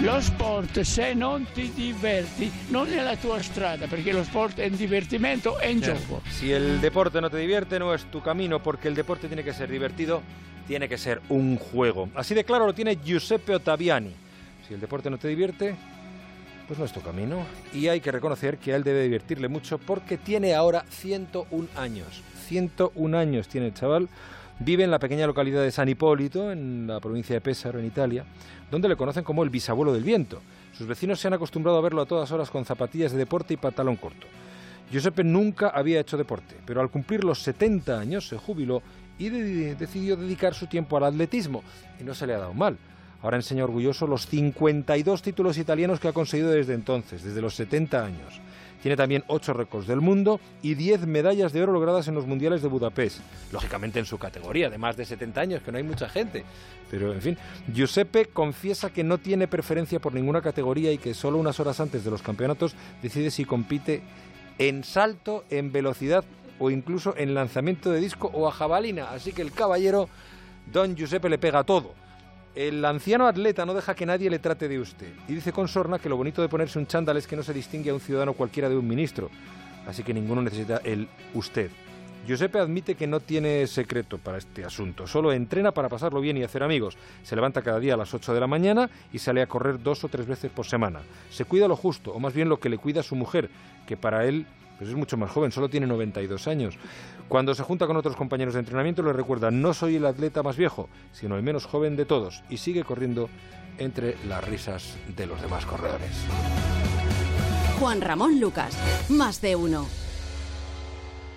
Lo sport se non ti diverti non è la tua strada, perché lo sport è un divertimento e un gioco. Si el deporte no te divierte, no es tu camino, porque el deporte tiene que ser divertido, tiene que ser un juego. Así de claro lo tiene Giuseppe Ottaviani. Si el deporte no te divierte, pues no es tu camino. Y hay que reconocer que a él debe divertirle mucho porque tiene ahora 101 años. 101 años tiene el chaval. Vive en la pequeña localidad de San Hipólito, en la provincia de Pésaro, en Italia, donde le conocen como el bisabuelo del viento. Sus vecinos se han acostumbrado a verlo a todas horas con zapatillas de deporte y pantalón corto. Giuseppe nunca había hecho deporte, pero al cumplir los 70 años se jubiló y de- decidió dedicar su tiempo al atletismo. Y no se le ha dado mal. Ahora enseña orgulloso los 52 títulos italianos que ha conseguido desde entonces, desde los 70 años. Tiene también 8 récords del mundo y 10 medallas de oro logradas en los mundiales de Budapest. Lógicamente en su categoría, de más de 70 años, que no hay mucha gente. Pero, en fin, Giuseppe confiesa que no tiene preferencia por ninguna categoría y que solo unas horas antes de los campeonatos decide si compite en salto, en velocidad o incluso en lanzamiento de disco o a jabalina. Así que el caballero, don Giuseppe, le pega todo. El anciano atleta no deja que nadie le trate de usted. Y dice con sorna que lo bonito de ponerse un chándal es que no se distingue a un ciudadano cualquiera de un ministro. Así que ninguno necesita el usted. Giuseppe admite que no tiene secreto para este asunto, solo entrena para pasarlo bien y hacer amigos. Se levanta cada día a las 8 de la mañana y sale a correr dos o tres veces por semana. Se cuida lo justo, o más bien lo que le cuida su mujer, que para él pues es mucho más joven, solo tiene 92 años. Cuando se junta con otros compañeros de entrenamiento le recuerda, no soy el atleta más viejo, sino el menos joven de todos, y sigue corriendo entre las risas de los demás corredores. Juan Ramón Lucas, más de uno.